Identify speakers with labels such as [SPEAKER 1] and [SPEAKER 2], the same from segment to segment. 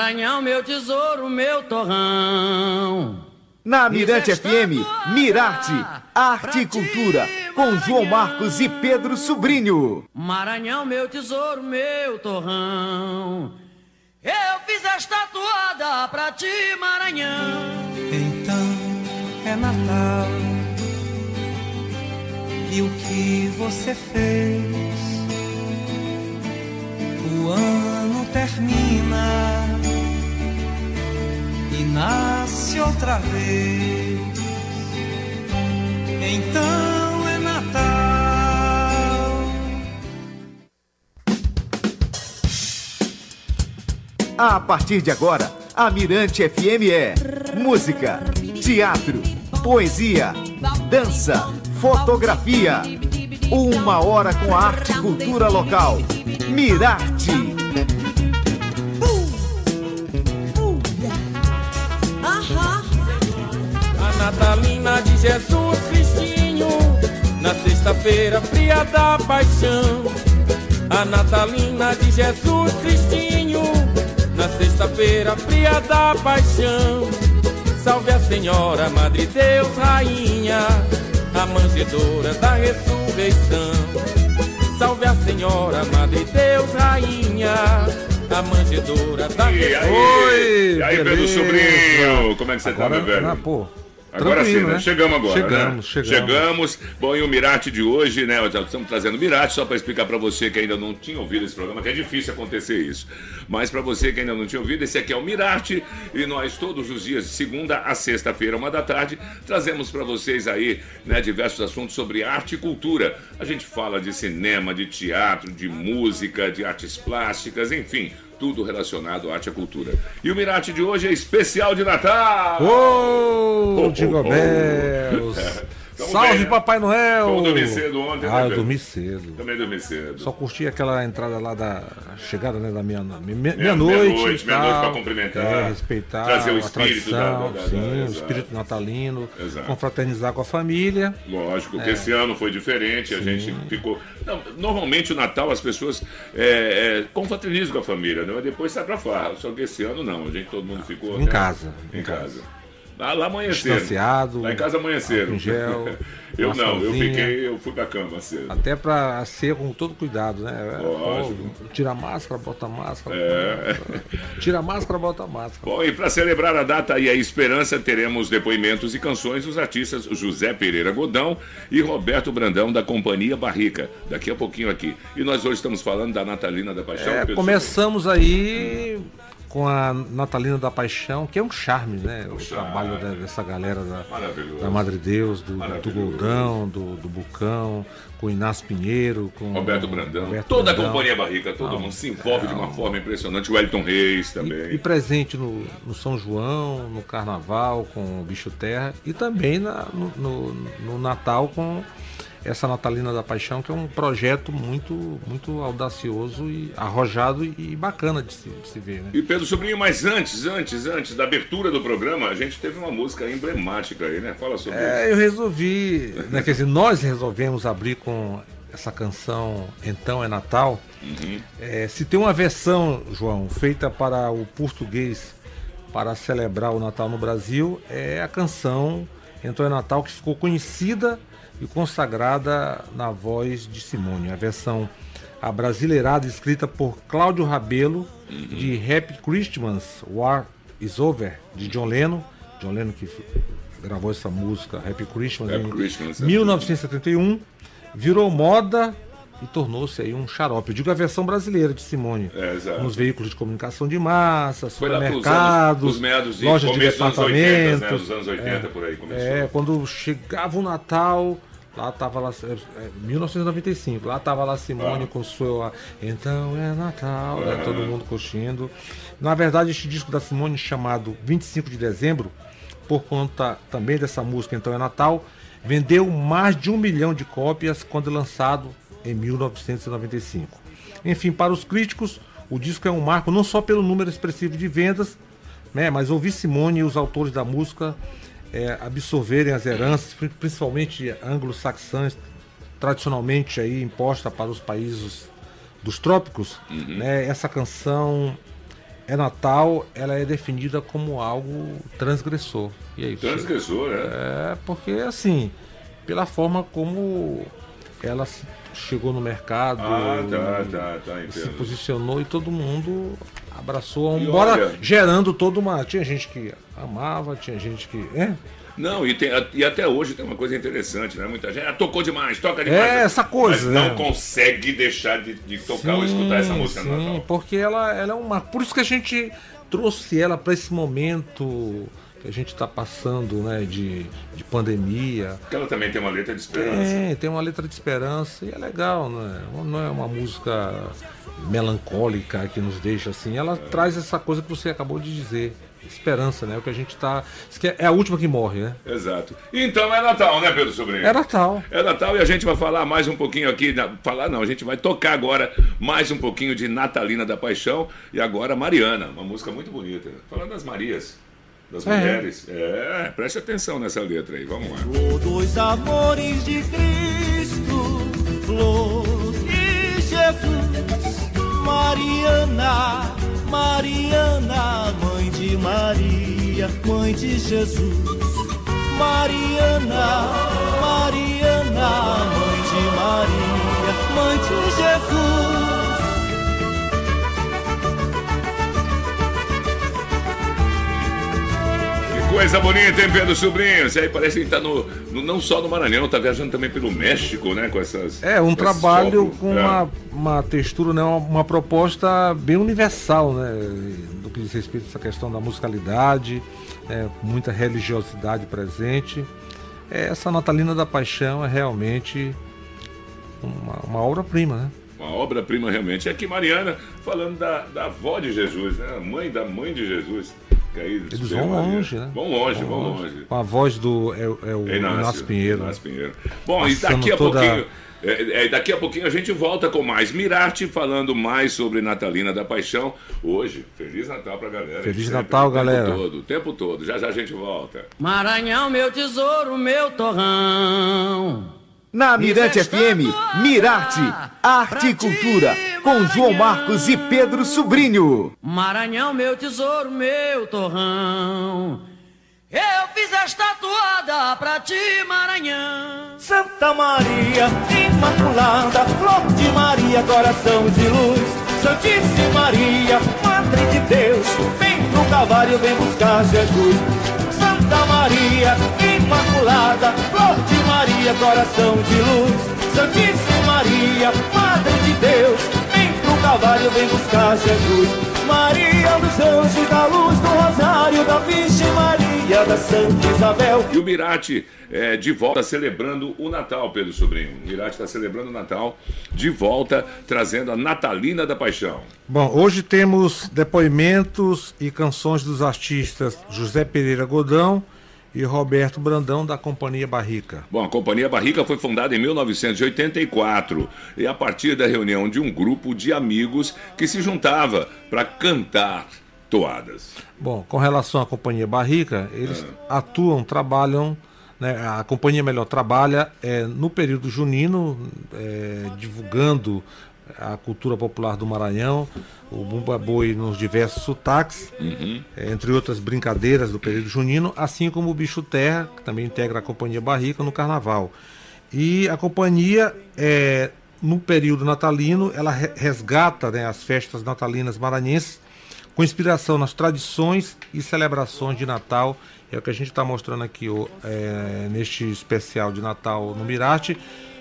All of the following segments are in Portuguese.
[SPEAKER 1] Maranhão, meu tesouro, meu torrão.
[SPEAKER 2] Na Mirante FM, Mirarte, Arte e Cultura, com João Marcos e Pedro Sobrinho.
[SPEAKER 1] Maranhão, meu tesouro, meu torrão. Eu fiz esta toada pra ti, Maranhão.
[SPEAKER 3] Então é Natal. E o que você fez? O ano termina e nasce outra vez. Então é Natal.
[SPEAKER 2] A partir de agora, a Mirante FM é música, teatro, poesia, dança, fotografia. Uma hora com a arte e cultura local. Mirarte.
[SPEAKER 4] A Natalina de Jesus Cristinho, na sexta-feira fria da paixão. A Natalina de Jesus Cristinho, na sexta-feira fria da paixão. Salve a Senhora, Madre Deus, Rainha, a manjedora da ressurreição. Salve a Senhora, Madre Deus, Rainha, a manjedora da
[SPEAKER 5] E
[SPEAKER 4] ressurreição.
[SPEAKER 5] aí, e aí Pedro. Sobrinho, como é que você tá,
[SPEAKER 6] Agora,
[SPEAKER 5] meu velho?
[SPEAKER 6] ah, pô,
[SPEAKER 5] Agora sim,
[SPEAKER 6] tranquilo,
[SPEAKER 5] né? Chegamos agora,
[SPEAKER 6] Chegamos,
[SPEAKER 5] né?
[SPEAKER 6] chegamos.
[SPEAKER 5] Chegamos. Bom, e o Mirate de hoje, né? Estamos trazendo o Mirate só para explicar para você que ainda não tinha ouvido esse programa, que é difícil acontecer isso. Mas para você que ainda não tinha ouvido, esse aqui é o Mirate e nós todos os dias, de segunda a sexta-feira, uma da tarde, trazemos para vocês aí, né, diversos assuntos sobre arte e cultura. A gente fala de cinema, de teatro, de música, de artes plásticas, enfim, tudo relacionado à arte e cultura. E o Mirate de hoje é especial de Natal.
[SPEAKER 6] Ô,
[SPEAKER 5] Oh,
[SPEAKER 6] Jingle
[SPEAKER 5] oh, oh.
[SPEAKER 6] Salve,
[SPEAKER 5] bem, né?
[SPEAKER 6] Papai Noel!
[SPEAKER 5] Vamos dormir cedo ontem, né,
[SPEAKER 6] Ah, eu
[SPEAKER 5] Pedro?
[SPEAKER 6] dormi cedo.
[SPEAKER 5] Também dormi cedo.
[SPEAKER 6] Só curti aquela entrada lá da chegada né, da meia- meia-
[SPEAKER 5] meia-noite,
[SPEAKER 6] meia-noite.
[SPEAKER 5] meia-noite pra cumprimentar,
[SPEAKER 6] É, respeitar
[SPEAKER 5] trazer o espírito
[SPEAKER 6] tradição,
[SPEAKER 5] da- da-
[SPEAKER 6] sim,
[SPEAKER 5] da-
[SPEAKER 6] o
[SPEAKER 5] exato.
[SPEAKER 6] espírito natalino,
[SPEAKER 5] Exato.
[SPEAKER 6] confraternizar com a família.
[SPEAKER 5] Lógico que esse ano foi diferente, a gente ficou. Não, normalmente o Natal as pessoas é, é, confraternizam com a família, né? mas depois sai pra farra. Só que esse ano não, a gente todo mundo ficou.
[SPEAKER 6] Em
[SPEAKER 5] né?
[SPEAKER 6] casa,
[SPEAKER 5] Em
[SPEAKER 6] em
[SPEAKER 5] casa. Lá, lá amanheceram.
[SPEAKER 6] Distanciado,
[SPEAKER 5] Lá em casa amanheceram.
[SPEAKER 6] álcool em gel,
[SPEAKER 5] eu não, eu fiquei, eu fui pra cama cedo.
[SPEAKER 6] Até pra ser com todo cuidado, né?
[SPEAKER 5] Lógico.
[SPEAKER 6] Pô, tira a máscara, bota a máscara.
[SPEAKER 5] É.
[SPEAKER 6] Tira a máscara, bota a máscara.
[SPEAKER 5] Bom, e para celebrar a data e a esperança, teremos depoimentos e canções dos artistas José Pereira Godão e Roberto Brandão, da Companhia Barrica. Daqui a pouquinho aqui. E nós hoje estamos falando da Natalina da Paixão.
[SPEAKER 6] É, começamos aí com a Natalina da Paixão, que é um charme, né? O
[SPEAKER 5] charme.
[SPEAKER 6] trabalho da- dessa galera da, da Madre Deus, do, do. Goldão, do, do Bucão, com o Inácio Pinheiro, com
[SPEAKER 5] Roberto Brandão.
[SPEAKER 6] Roberto
[SPEAKER 5] Toda
[SPEAKER 6] Brandão.
[SPEAKER 5] a Companhia Barrica, todo mundo se envolve de uma forma impressionante. O Wellington Reis também.
[SPEAKER 6] E, e presente no, no São João, no Carnaval com o Bicho Terra e também na- no, no- no Natal com essa Natalina da Paixão, que é um projeto muito, muito audacioso e arrojado e bacana de se, de se ver. Né?
[SPEAKER 5] E Pedro Sobrinho, mas antes, antes, antes da abertura do programa, a gente teve uma música emblemática aí, né? Fala sobre isso.
[SPEAKER 6] É, eu resolvi, né, quer dizer, nós resolvemos abrir com essa canção Então é Natal. É, se tem uma versão, João, feita para o português para celebrar o Natal no Brasil, é a canção Então é Natal que ficou conhecida e consagrada na voz de Simone. A versão abrasileirada escrita por Cláudio Rabelo de Happy Christmas War is Over de John Lennon. John Lennon que gravou essa música Happy Christmas
[SPEAKER 5] Happy
[SPEAKER 6] em
[SPEAKER 5] Christmas, é.
[SPEAKER 6] 1971, virou moda e tornou-se aí um xarope. Eu digo a versão brasileira de Simone.
[SPEAKER 5] É, exato.
[SPEAKER 6] Nos veículos de comunicação de massa, supermercados, lojas de
[SPEAKER 5] começo dos anos 80, né?
[SPEAKER 6] departamentos.
[SPEAKER 5] Anos 80 por aí começou.
[SPEAKER 6] É, quando chegava o Natal, lá tava lá, é, é, 1995, lá tava lá Simone
[SPEAKER 5] Ah.
[SPEAKER 6] com sua Então é Natal, né, todo mundo curtindo. Na verdade, este disco da Simone chamado 25 de dezembro, por conta também dessa música Então é Natal, vendeu mais de um milhão de cópias quando lançado em 1995. Enfim, para os críticos, o disco é um marco não só pelo número expressivo de vendas, né, mas ouvir Simone e os autores da música é, absorverem as heranças, pri- principalmente anglo-saxãs, tradicionalmente aí imposta para os países dos trópicos, né, essa canção é Natal, ela é definida como algo transgressor. E aí, você-
[SPEAKER 5] Transgressor, né?
[SPEAKER 6] É, porque assim, pela forma como ela chegou no mercado,
[SPEAKER 5] Ah, tá, tá, tá,
[SPEAKER 6] se posicionou e todo mundo abraçou, embora
[SPEAKER 5] olha-
[SPEAKER 6] gerando toda uma. Tinha gente que amava, tinha gente que. É,
[SPEAKER 5] Não, e, tem- e até hoje tem uma coisa interessante, né? Muita gente ah, tocou demais, toca demais.
[SPEAKER 6] É, essa coisa,
[SPEAKER 5] Mas não
[SPEAKER 6] né?
[SPEAKER 5] consegue deixar de, de tocar ou escutar essa música no
[SPEAKER 6] sim, porque ela, ela é uma. Por isso que a gente trouxe ela para esse momento que a gente está passando, né, de, de pandemia.
[SPEAKER 5] Porque ela também tem uma letra de esperança.
[SPEAKER 6] É, tem uma letra de esperança e é legal, né? Não é uma música melancólica que nos deixa assim. Ela traz essa coisa que você acabou de dizer. Esperança, né? O que a gente tá. É a última que morre, né?
[SPEAKER 5] Exato. Então é Natal, né, Pedro Sobrinho?
[SPEAKER 6] É Natal.
[SPEAKER 5] É Natal e a gente vai falar mais um pouquinho aqui. na- falar não, a gente vai tocar agora mais um pouquinho de Natalina da Paixão e agora Mariana, uma música muito bonita. Falando das Marias, das
[SPEAKER 6] É.
[SPEAKER 5] mulheres. É, preste atenção nessa letra aí, vamos lá.
[SPEAKER 3] Todos amores de Cristo, flor de Jesus, Mariana, Mariana, mãe de Maria, mãe de Jesus. Mariana, Mariana, mãe de Maria, mãe de Jesus.
[SPEAKER 5] Coisa bonita, hein, Pedro Sobrinho? Isso aí parece que tá no, no- não só no Maranhão, tá viajando também pelo México, né? Com essas.
[SPEAKER 6] É, um trabalho com
[SPEAKER 5] É.
[SPEAKER 6] uma, uma textura, né, uma, uma proposta bem universal, né? Do que diz respeito a essa questão da musicalidade, né, muita religiosidade presente. É, Essa Natalina da Paixão é realmente uma, uma obra-prima, né?
[SPEAKER 5] Uma obra-prima realmente. É aqui Mariana falando da, da avó de Jesus, né? A mãe da mãe de Jesus. Que aí
[SPEAKER 6] Eles vão
[SPEAKER 5] Maria.
[SPEAKER 6] longe, né?
[SPEAKER 5] Vão longe, vão longe.
[SPEAKER 6] Com a voz do é, é o
[SPEAKER 5] Inácio,
[SPEAKER 6] Inácio Pinheiro.
[SPEAKER 5] Inácio Pinheiro. Bom, e daqui a
[SPEAKER 6] toda-
[SPEAKER 5] pouquinho. é, é, daqui a pouquinho a gente volta com mais Mirarte falando mais sobre Natalina da Paixão. Hoje, Feliz Natal pra galera.
[SPEAKER 6] Feliz
[SPEAKER 5] Sempre,
[SPEAKER 6] Natal,
[SPEAKER 5] o tempo
[SPEAKER 6] galera.
[SPEAKER 5] Todo, o tempo todo. Já já a gente volta.
[SPEAKER 1] Maranhão, meu tesouro, meu torrão.
[SPEAKER 2] Na Mirante FM, Mirarte, Arte e Cultura, com João Marcos e Pedro Sobrinho.
[SPEAKER 1] Maranhão, meu tesouro, meu torrão. Eu fiz esta toada pra ti, Maranhão.
[SPEAKER 3] Santa Maria, Imaculada, Flor de Maria, coração de luz. Santíssima Maria, Madre de Deus, vem pro Calvário, vem buscar Jesus. Santa Maria, Imaculada, Flor de Maria, coração de luz. Santíssima Maria, Madre de Deus, vem pro Calvário, vem buscar Jesus. Maria dos anjos, da luz do rosário, da Virgem Maria, da Santa Isabel.
[SPEAKER 5] E o Mirate é, de volta celebrando o Natal, Pedro Sobrinho. O Mirate está celebrando o Natal de volta, trazendo a Natalina da Paixão.
[SPEAKER 6] Bom, hoje temos depoimentos e canções dos artistas José Pereira Godão e Roberto Brandão da Companhia Barrica.
[SPEAKER 5] Bom, a Companhia Barrica foi fundada em 1984 e a partir da reunião de um grupo de amigos que se juntava para cantar toadas.
[SPEAKER 6] Bom, com relação à Companhia Barrica, eles atuam, trabalham, né, a companhia melhor trabalha é, no período junino, é, divulgando a cultura popular do Maranhão, o Bumba Boi nos diversos sotaques, é, entre outras brincadeiras do período junino, assim como o Bicho Terra, que também integra a Companhia Barrica no Carnaval. E a companhia, é, no período natalino, ela re- resgata né, as festas natalinas maranhenses com inspiração nas tradições e celebrações de Natal. É o que a gente está mostrando aqui é, neste especial de Natal no Mirate.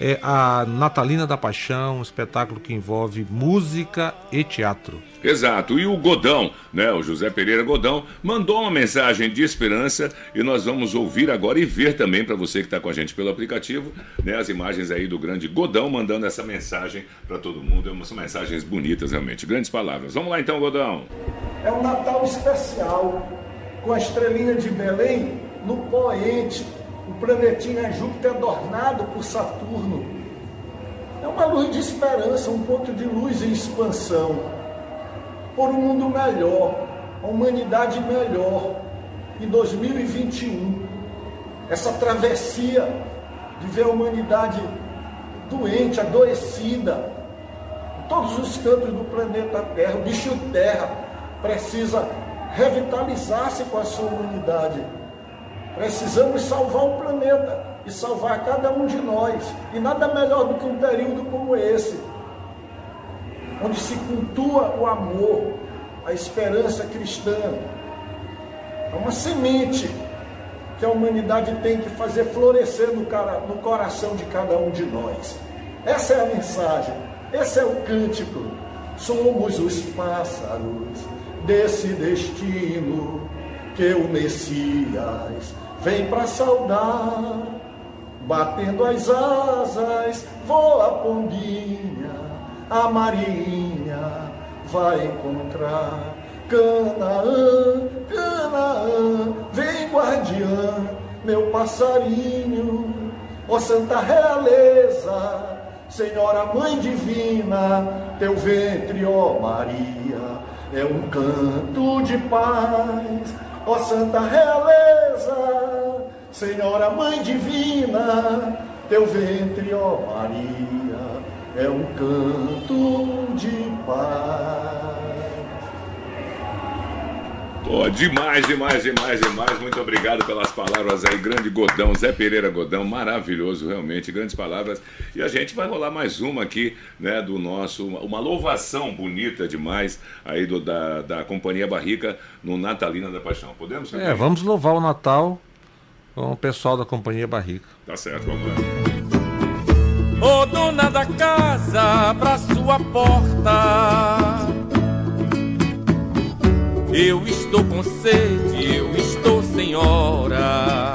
[SPEAKER 6] É a Natalina da Paixão, um espetáculo que envolve música e teatro.
[SPEAKER 5] Exato. E o Godão, né, o José Pereira Godão, mandou uma mensagem de esperança e nós vamos ouvir agora e ver também para você que está com a gente pelo aplicativo, né, as imagens aí do grande Godão mandando essa mensagem para todo mundo. São mensagens bonitas realmente, grandes palavras. Vamos lá então, Godão.
[SPEAKER 7] É um Natal especial, com a estrelinha de Belém no poente, o planetinha Júpiter adornado por Saturno. É uma luz de esperança, um ponto de luz em expansão, por um mundo melhor, a humanidade melhor, em 2021. Essa travessia de ver a humanidade doente, adoecida, em todos os cantos do planeta Terra, o bicho Terra precisa revitalizar-se com a sua humanidade. Precisamos salvar o planeta e salvar cada um de nós. E nada melhor do que um período como esse, onde se cultua o amor, a esperança cristã. É uma semente que a humanidade tem que fazer florescer no, cara, no coração de cada um de nós. Essa é a mensagem, esse é o cântico. Somos os pássaros desse destino que o Messias vem para saudar. Batendo as asas, voa pombinha, a marinha vai encontrar Canaã, Canaã, vem guardiã, meu passarinho, ó Santa Realeza, Senhora Mãe Divina, teu ventre, ó Maria, é um canto de paz, ó Santa Realeza, Senhora Mãe Divina, teu ventre, ó Maria, é um canto de paz.
[SPEAKER 5] Oh, demais, demais, demais, demais. Muito obrigado pelas palavras aí. Grande Godão, Zé Pereira Godão, maravilhoso, realmente, grandes palavras. E a gente vai rolar mais uma aqui, né, do nosso, uma louvação bonita demais aí do, da, da Companhia Barrica no Natalina da Paixão. Podemos?
[SPEAKER 6] É, vamos louvar o Natal com o pessoal da Companhia Barrica.
[SPEAKER 5] Tá certo, vamos lá.
[SPEAKER 4] Ô dona da casa, pra sua porta eu estou com sede, eu estou sem hora.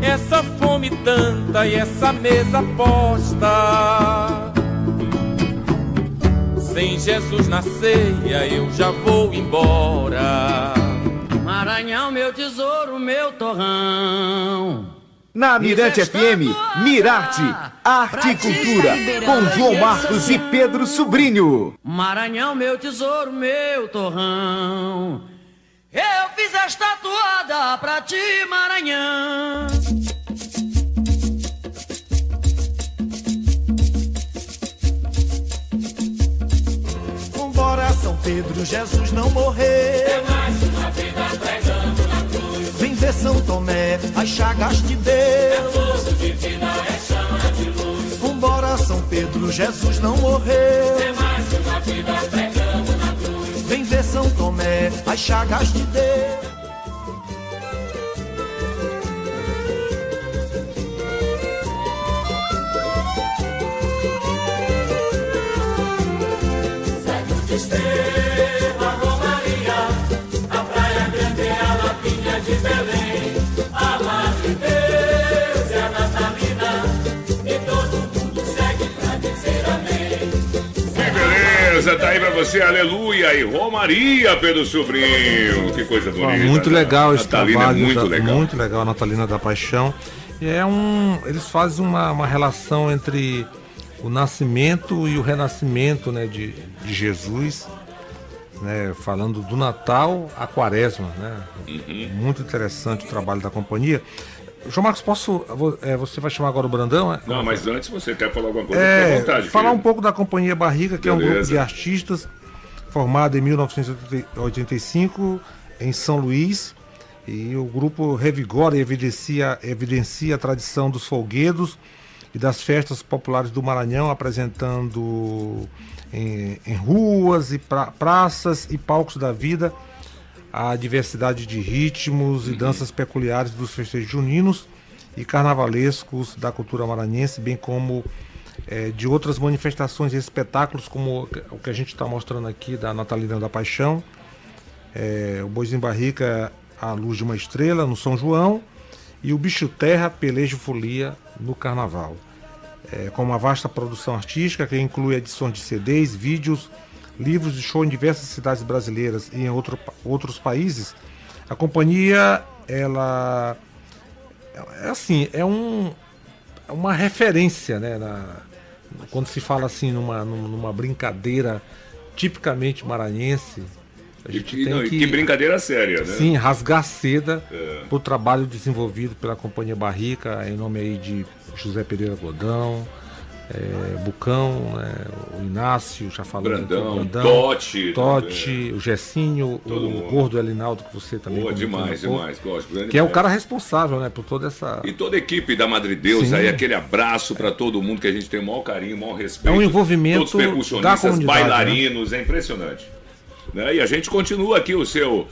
[SPEAKER 4] Essa fome tanta e essa mesa posta. Sem Jesus na ceia eu já vou embora.
[SPEAKER 1] Maranhão, meu tesouro, meu torrão.
[SPEAKER 2] Na Mirante FM, Mirarte, Arte e Cultura, com João Marcos e Pedro Sobrinho.
[SPEAKER 1] Maranhão, meu tesouro, meu torrão. Eu fiz esta toada pra ti, Maranhão.
[SPEAKER 3] Vambora, São Pedro, Jesus não morreu. É mais vida pregando na cruz. Vem ver São Tomé, as chagas de Deus. É fogo de vida, é chama de luz. Vambora, São Pedro, Jesus não morreu. Mais uma vida pregando na cruz. Vem ver São Tomé, as chagas de Deus. Estrela,
[SPEAKER 5] beleza, tá aí pra você, aleluia e Romaria, Pedro Sobrinho. Que coisa bonita.
[SPEAKER 6] Muito
[SPEAKER 5] né?
[SPEAKER 6] legal esse
[SPEAKER 5] Natalina
[SPEAKER 6] trabalho.
[SPEAKER 5] é muito
[SPEAKER 6] tá-
[SPEAKER 5] legal.
[SPEAKER 6] Muito legal Natalina da Paixão. E é um. Eles fazem uma, uma relação entre o nascimento e o renascimento né, de, de Jesus. Né, falando do Natal à Quaresma, né?
[SPEAKER 5] Uhum.
[SPEAKER 6] Muito interessante o trabalho da companhia. João Marcos, posso. é, Você vai chamar agora o Brandão? é?
[SPEAKER 5] Não, mas antes você quer falar alguma coisa,
[SPEAKER 6] É,
[SPEAKER 5] vontade.
[SPEAKER 6] falar um
[SPEAKER 5] querido.
[SPEAKER 6] pouco da Companhia Barriga, que é um grupo
[SPEAKER 5] Beleza.
[SPEAKER 6] de artistas formado em 1985 em São Luís. E o grupo revigora e evidencia, evidencia a tradição dos folguedos e das festas populares do Maranhão, apresentando em, em ruas e pra- praças e palcos da vida a diversidade de ritmos e danças peculiares dos festejos juninos e carnavalescos da cultura maranhense, bem como eh, de outras manifestações e espetáculos, como o que a gente está mostrando aqui da Natalina da Paixão, eh, o Boizinho Barrica, a Luz de uma Estrela, no São João, e o Bicho Terra, Pelejo Folia, no Carnaval. É, com uma vasta produção artística que inclui edições de CDs, vídeos, livros de show em diversas cidades brasileiras e em outro, outros países, a companhia ela é assim é um é uma referência né na- quando se fala assim numa, numa brincadeira tipicamente maranhense a
[SPEAKER 5] E
[SPEAKER 6] gente
[SPEAKER 5] que,
[SPEAKER 6] tem
[SPEAKER 5] não, e
[SPEAKER 6] que,
[SPEAKER 5] que brincadeira séria, né?
[SPEAKER 6] Sim, rasgar seda
[SPEAKER 5] É.
[SPEAKER 6] o trabalho desenvolvido pela Companhia Barrica, em nome aí de José Pereira Godão, é, Bucão, né, o Inácio, já falou.
[SPEAKER 5] Brandão,
[SPEAKER 6] Brandão
[SPEAKER 5] Totti
[SPEAKER 6] Totti, o Gessinho,
[SPEAKER 5] Todo
[SPEAKER 6] o
[SPEAKER 5] mundo.
[SPEAKER 6] Gordo Elinaldo, que você também
[SPEAKER 5] Boa, demais, demais. Gosto. grande
[SPEAKER 6] Que é o cara responsável, né, por toda essa...
[SPEAKER 5] E toda a equipe da Madre Deus
[SPEAKER 6] Sim.
[SPEAKER 5] aí, aquele abraço para todo mundo que a gente tem o maior carinho, o maior respeito.
[SPEAKER 6] É um envolvimento
[SPEAKER 5] Todos percussionistas,
[SPEAKER 6] né?
[SPEAKER 5] bailarinos, é impressionante. Né? E a gente continua aqui o seu.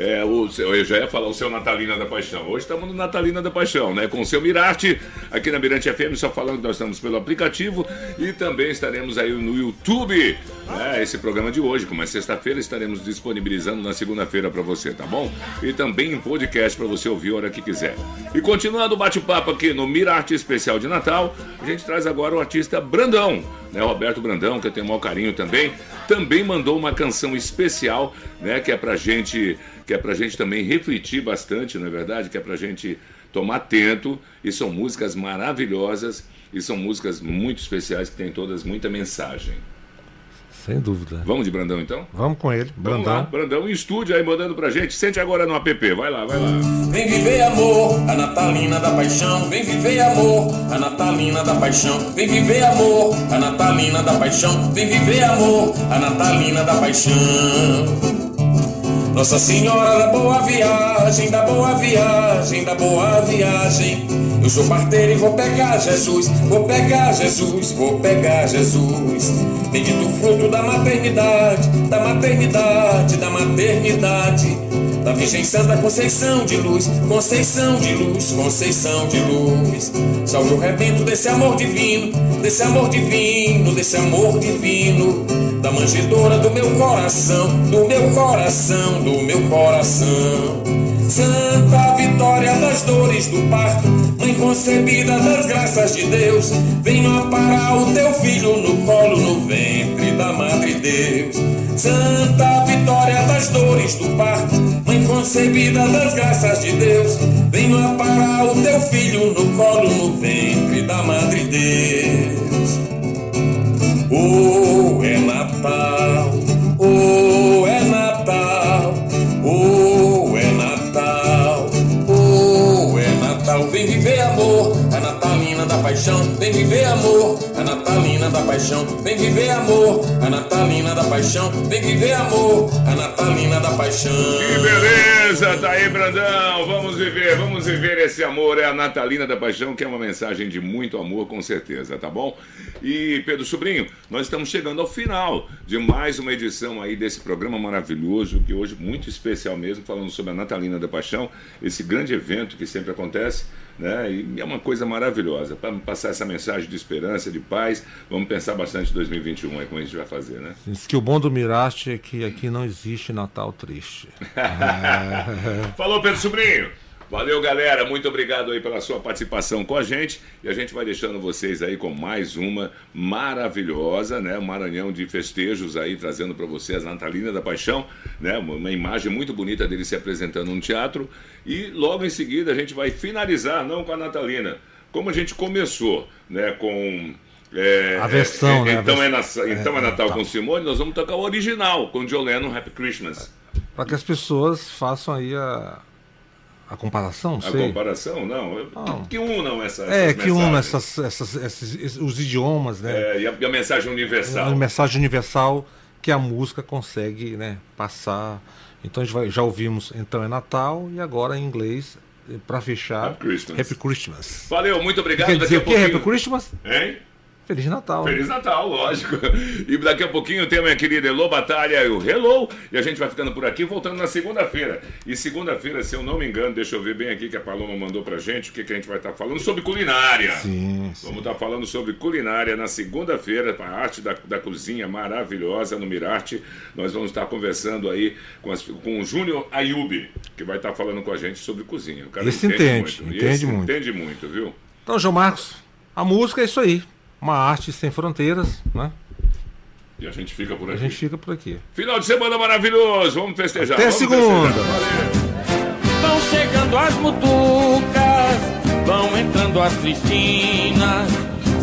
[SPEAKER 5] É, o eu já ia falar o seu Natalina da Paixão. Hoje estamos no Natalina da Paixão, né? Com o seu Mirarte, aqui na Mirante FM, só falando que nós estamos pelo aplicativo e também estaremos aí no YouTube. Né? Esse programa de hoje, como é sexta-feira, estaremos disponibilizando na segunda-feira para você, tá bom? E também em podcast para você ouvir a hora que quiser. E continuando o bate-papo aqui no Mirarte Especial de Natal, a gente traz agora o artista Brandão, né? Roberto Brandão, que eu tenho o maior carinho também, também mandou uma canção especial, né? Que é pra gente, que é pra gente também refletir bastante, não é verdade? Que é pra gente tomar atento. E são músicas maravilhosas e são músicas muito especiais que têm todas muita mensagem.
[SPEAKER 6] Sem dúvida.
[SPEAKER 5] Vamos de Brandão então?
[SPEAKER 6] Vamos com ele,
[SPEAKER 5] Vamos lá,
[SPEAKER 6] Brandão.
[SPEAKER 5] Brandão em estúdio aí mandando pra gente. Sente agora no app, vai lá, vai lá.
[SPEAKER 4] Vem viver amor, a Natalina da paixão. Vem viver amor, a Natalina da paixão. Vem viver amor, a Natalina da paixão. Vem viver amor, a Natalina da paixão. Nossa Senhora da Boa Viagem, da Boa Viagem, da Boa Viagem. Eu sou parteiro e vou pegar Jesus, vou pegar Jesus, vou pegar Jesus. Bendito fruto da maternidade, da maternidade, da maternidade. Da Virgem Santa Conceição de Luz, Conceição de Luz, Conceição de Luz. Salve o rebento desse amor divino, desse amor divino, desse amor divino. Da manjedoura do meu coração, do meu coração, do meu coração. Santa Vitória das dores do parto, Mãe concebida das graças de Deus, venho aparar o teu filho no colo, no ventre da Madre Deus. Santa Vitória das dores do parto, Mãe concebida das graças de Deus, venho aparar o teu filho no colo, no ventre da Madre Deus. Oh, é Natal, Da paixão. Vem viver amor, a Natalina da paixão. Vem viver amor, a Natalina da paixão.
[SPEAKER 5] Que beleza, tá aí, Brandão. Vamos viver, vamos viver esse amor. É a Natalina da Paixão, que é uma mensagem de muito amor, com certeza, tá bom? E, Pedro Sobrinho, nós estamos chegando ao final de mais uma edição aí desse programa maravilhoso, que hoje muito especial mesmo, falando sobre a Natalina da Paixão, esse grande evento que sempre acontece. Né? E é uma coisa maravilhosa. Para passar essa mensagem de esperança, de paz, vamos pensar bastante em 2021 aí, como a gente vai fazer, né?
[SPEAKER 6] Diz que o bom do Miraste é que aqui não existe Natal triste.
[SPEAKER 5] Falou, Pedro Sobrinho. Valeu, galera. Muito obrigado aí pela sua participação com a gente. E a gente vai deixando vocês aí com mais uma maravilhosa, né? Um Maranhão de festejos aí, trazendo para vocês a Natalina da Paixão, né? Uma, imagem muito bonita dele se apresentando no teatro. E logo em seguida a gente vai finalizar, não com a Natalina, como a gente começou, né? Com. é,
[SPEAKER 6] A versão,
[SPEAKER 5] é,
[SPEAKER 6] né? A
[SPEAKER 5] Então, é,
[SPEAKER 6] vers-
[SPEAKER 5] na- então é, Natal com Simone, nós vamos tocar o original, com John Lennon, Happy Christmas.
[SPEAKER 6] Para que as pessoas façam aí a, a comparação,
[SPEAKER 5] A
[SPEAKER 6] sei.
[SPEAKER 5] comparação, não.
[SPEAKER 6] Não.
[SPEAKER 5] Que unam
[SPEAKER 6] É,
[SPEAKER 5] essas
[SPEAKER 6] que uma
[SPEAKER 5] mensagens.
[SPEAKER 6] essas, essas, esses, esses- os idiomas, né?
[SPEAKER 5] É, e, a, e a mensagem universal.
[SPEAKER 6] uma mensagem universal que a música consegue né, passar. Então a gente vai, já ouvimos Então é Natal e agora em inglês, para fechar,
[SPEAKER 5] Happy Christmas.
[SPEAKER 6] Happy Christmas.
[SPEAKER 5] Valeu, muito obrigado.
[SPEAKER 6] Quer
[SPEAKER 5] Daqui
[SPEAKER 6] dizer
[SPEAKER 5] a
[SPEAKER 6] o que? Happy
[SPEAKER 5] pouquinho.
[SPEAKER 6] Christmas?
[SPEAKER 5] Hein?
[SPEAKER 6] Feliz Natal. né?
[SPEAKER 5] Feliz Natal, lógico. E daqui a pouquinho tem a minha querida Elô Batalha e o Hello. E a gente vai ficando por aqui, voltando na segunda-feira. E segunda-feira, se eu não me engano, deixa eu ver bem aqui que a Paloma mandou pra gente o que, que a gente vai estar falando sobre culinária.
[SPEAKER 6] Sim, sim.
[SPEAKER 5] Vamos estar falando sobre culinária na segunda-feira, a arte da, da cozinha maravilhosa no Mirarte. Nós vamos estar conversando aí com, as- com o Júnior Ayub, que vai estar falando com a gente sobre cozinha. O cara
[SPEAKER 6] Esse entende,
[SPEAKER 5] muito.
[SPEAKER 6] entende muito.
[SPEAKER 5] Entende muito, viu?
[SPEAKER 6] Então, João Marcos, a música é isso aí. Uma arte sem fronteiras, né?
[SPEAKER 5] E a gente fica por
[SPEAKER 6] A
[SPEAKER 5] aqui.
[SPEAKER 6] gente fica por aqui.
[SPEAKER 5] Final de semana maravilhoso, vamos festejar.
[SPEAKER 6] Até
[SPEAKER 5] vamos
[SPEAKER 6] segunda.
[SPEAKER 4] Vão chegando as mutucas, vão entrando as cristinas,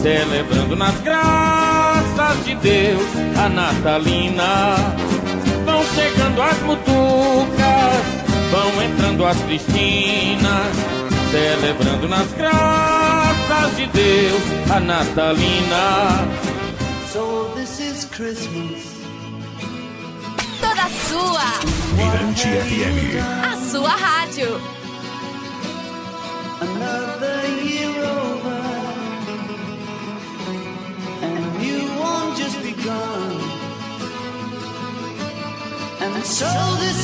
[SPEAKER 4] celebrando nas graças de Deus a Natalina. Vão chegando as mutucas, vão entrando as cristinas, celebrando nas graças
[SPEAKER 8] paz de Deus, a Natalina.
[SPEAKER 3] So this is Christmas.
[SPEAKER 9] Toda sua.
[SPEAKER 5] Mirante FM.
[SPEAKER 9] A sua rádio.
[SPEAKER 3] Another year over, and you won't just begun. And so this